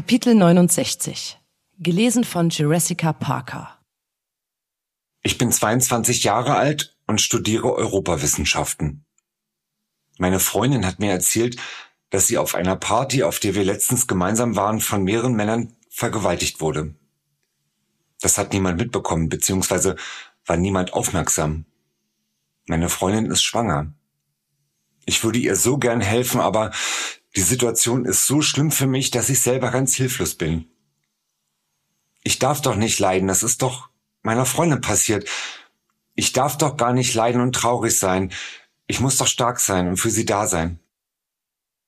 Kapitel 69 Gelesen von Jurassica Parker Ich bin 22 Jahre alt und studiere Europawissenschaften. Meine Freundin hat mir erzählt, dass sie auf einer Party, auf der wir letztens gemeinsam waren, von mehreren Männern vergewaltigt wurde. Das hat niemand mitbekommen, beziehungsweise war niemand aufmerksam. Meine Freundin ist schwanger. Ich würde ihr so gern helfen, aber die Situation ist so schlimm für mich, dass ich selber ganz hilflos bin. Ich darf doch nicht leiden, das ist doch meiner Freundin passiert. Ich darf doch gar nicht leiden und traurig sein. Ich muss doch stark sein und für sie da sein.